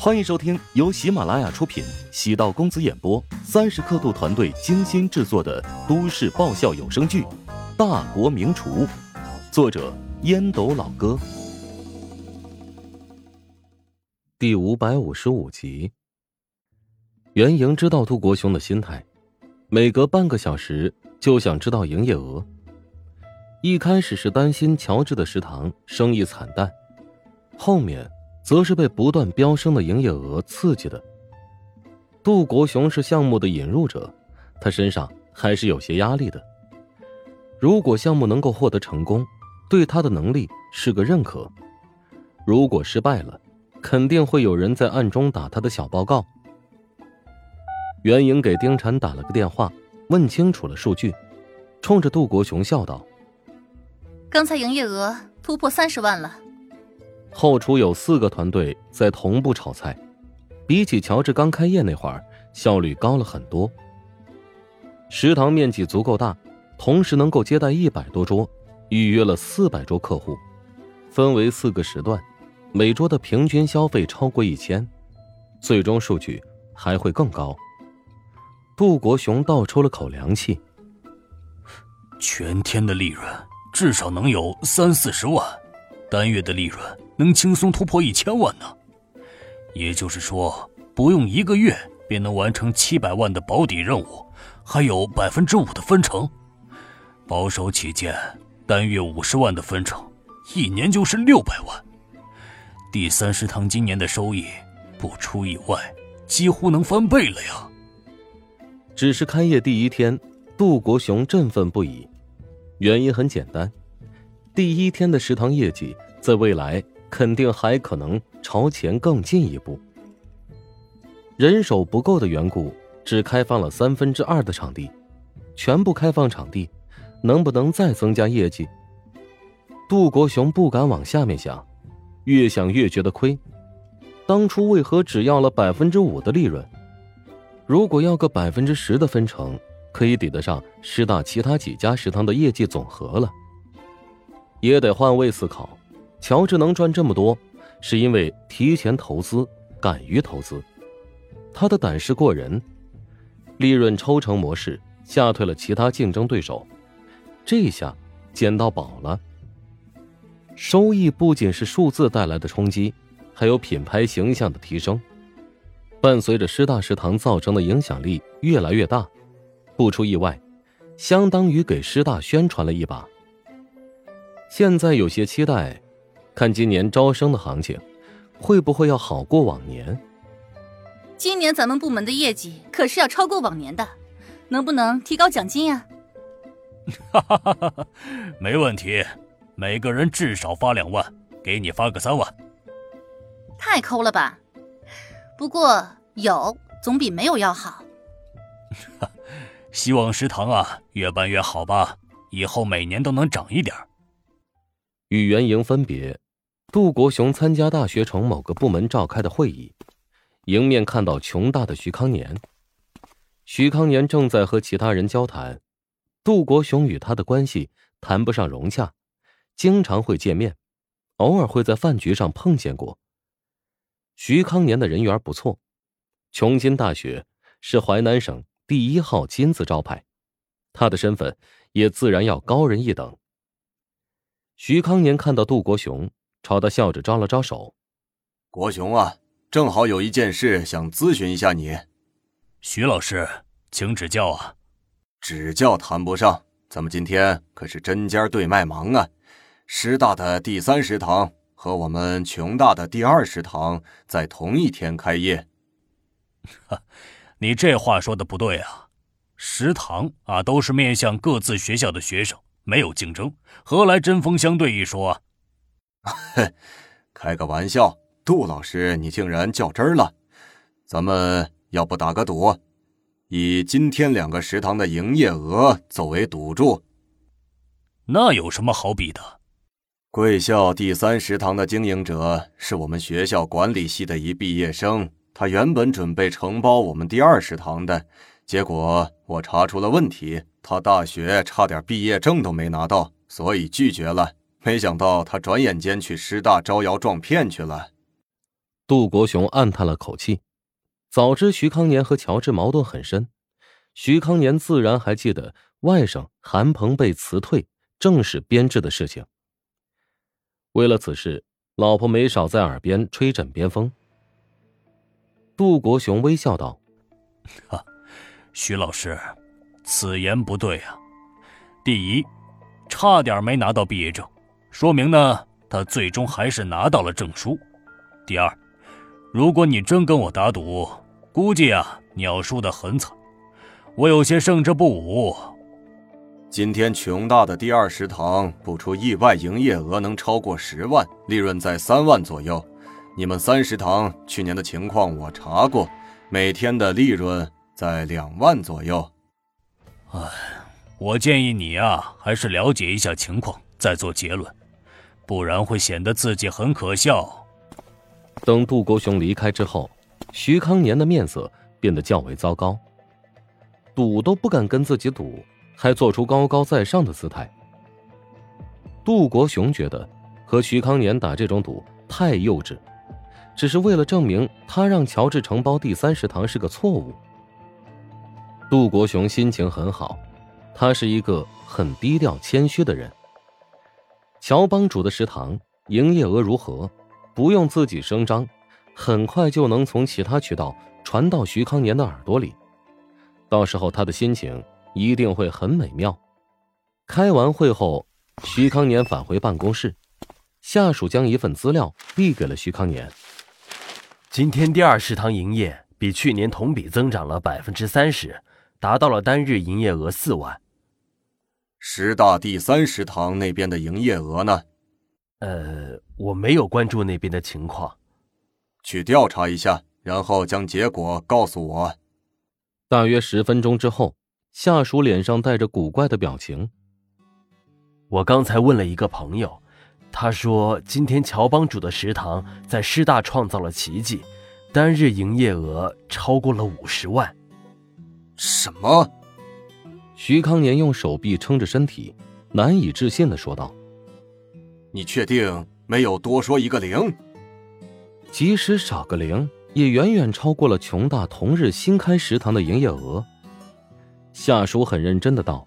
欢迎收听由喜马拉雅出品、喜道公子演播、三十刻度团队精心制作的都市爆笑有声剧《大国名厨》，作者烟斗老哥，第五百五十五集。袁莹知道杜国雄的心态，每隔半个小时就想知道营业额。一开始是担心乔治的食堂生意惨淡，后面。则是被不断飙升的营业额刺激的。杜国雄是项目的引入者，他身上还是有些压力的。如果项目能够获得成功，对他的能力是个认可；如果失败了，肯定会有人在暗中打他的小报告。袁颖给丁婵打了个电话，问清楚了数据，冲着杜国雄笑道：“刚才营业额突破三十万了。”后厨有四个团队在同步炒菜，比起乔治刚开业那会儿，效率高了很多。食堂面积足够大，同时能够接待一百多桌，预约了四百桌客户，分为四个时段，每桌的平均消费超过一千，最终数据还会更高。杜国雄倒抽了口凉气，全天的利润至少能有三四十万，单月的利润。能轻松突破一千万呢，也就是说，不用一个月便能完成七百万的保底任务，还有百分之五的分成。保守起见，单月五十万的分成，一年就是六百万。第三食堂今年的收益，不出意外，几乎能翻倍了呀。只是开业第一天，杜国雄振奋不已，原因很简单，第一天的食堂业绩在未来。肯定还可能朝前更进一步。人手不够的缘故，只开放了三分之二的场地，全部开放场地，能不能再增加业绩？杜国雄不敢往下面想，越想越觉得亏。当初为何只要了百分之五的利润？如果要个百分之十的分成，可以抵得上师大其他几家食堂的业绩总和了。也得换位思考。乔治能赚这么多，是因为提前投资，敢于投资，他的胆识过人，利润抽成模式吓退了其他竞争对手，这下捡到宝了。收益不仅是数字带来的冲击，还有品牌形象的提升，伴随着师大食堂造成的影响力越来越大，不出意外，相当于给师大宣传了一把。现在有些期待。看今年招生的行情，会不会要好过往年？今年咱们部门的业绩可是要超过往年的，能不能提高奖金呀？哈哈哈哈没问题，每个人至少发两万，给你发个三万。太抠了吧？不过有总比没有要好。希望食堂啊越办越好吧，以后每年都能涨一点。与袁莹分别。杜国雄参加大学城某个部门召开的会议，迎面看到穷大的徐康年。徐康年正在和其他人交谈，杜国雄与他的关系谈不上融洽，经常会见面，偶尔会在饭局上碰见过。徐康年的人缘不错，琼金大学是淮南省第一号金字招牌，他的身份也自然要高人一等。徐康年看到杜国雄。朝他笑着招了招手，国雄啊，正好有一件事想咨询一下你。徐老师，请指教啊。指教谈不上，咱们今天可是针尖对麦芒啊。师大的第三食堂和我们穷大的第二食堂在同一天开业。哈，你这话说的不对啊。食堂啊，都是面向各自学校的学生，没有竞争，何来针锋相对一说？哼，开个玩笑，杜老师，你竟然较真了。咱们要不打个赌，以今天两个食堂的营业额作为赌注。那有什么好比的？贵校第三食堂的经营者是我们学校管理系的一毕业生，他原本准备承包我们第二食堂的，结果我查出了问题，他大学差点毕业证都没拿到，所以拒绝了。没想到他转眼间去师大招摇撞骗去了。杜国雄暗叹了口气，早知徐康年和乔治矛盾很深，徐康年自然还记得外甥韩鹏被辞退、正式编制的事情。为了此事，老婆没少在耳边吹枕边风。杜国雄微笑道：“哈，徐老师，此言不对啊。第一，差点没拿到毕业证，说明呢，他最终还是拿到了证书。第二，如果你真跟我打赌，估计啊，你要输得很惨。我有些胜之不武。今天穷大的第二食堂不出意外，营业额能超过十万，利润在三万左右。”你们三食堂去年的情况我查过，每天的利润在两万左右。哎，我建议你啊，还是了解一下情况再做结论，不然会显得自己很可笑。等杜国雄离开之后，徐康年的面色变得较为糟糕，赌都不敢跟自己赌，还做出高高在上的姿态。杜国雄觉得和徐康年打这种赌太幼稚。只是为了证明他让乔治承包第三食堂是个错误。杜国雄心情很好，他是一个很低调谦虚的人。乔帮主的食堂营业额如何，不用自己声张，很快就能从其他渠道传到徐康年的耳朵里，到时候他的心情一定会很美妙。开完会后，徐康年返回办公室，下属将一份资料递给了徐康年。今天第二食堂营业比去年同比增长了百分之三十，达到了单日营业额四万。师大第三食堂那边的营业额呢？呃，我没有关注那边的情况，去调查一下，然后将结果告诉我。大约十分钟之后，下属脸上带着古怪的表情。我刚才问了一个朋友。他说：“今天乔帮主的食堂在师大创造了奇迹，单日营业额超过了五十万。”什么？徐康年用手臂撑着身体，难以置信的说道：“你确定没有多说一个零？即使少个零，也远远超过了琼大同日新开食堂的营业额。”下属很认真的道：“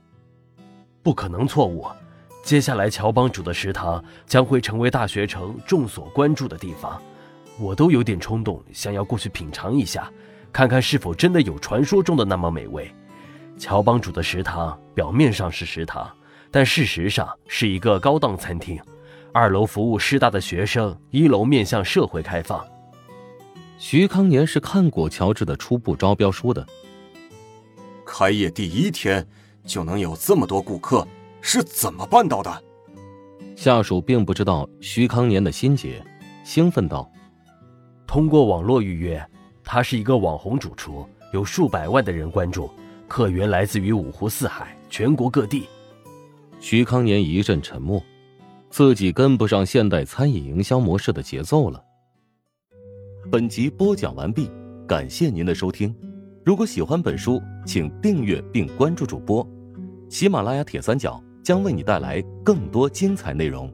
不可能错误。”接下来，乔帮主的食堂将会成为大学城众所关注的地方，我都有点冲动，想要过去品尝一下，看看是否真的有传说中的那么美味。乔帮主的食堂表面上是食堂，但事实上是一个高档餐厅，二楼服务师大的学生，一楼面向社会开放。徐康年是看过乔治的初步招标书的，开业第一天就能有这么多顾客。是怎么办到的？下属并不知道徐康年的心结，兴奋道：“通过网络预约，他是一个网红主厨，有数百万的人关注，客源来自于五湖四海，全国各地。”徐康年一阵沉默，自己跟不上现代餐饮营销模式的节奏了。本集播讲完毕，感谢您的收听。如果喜欢本书，请订阅并关注主播，喜马拉雅铁三角。将为你带来更多精彩内容。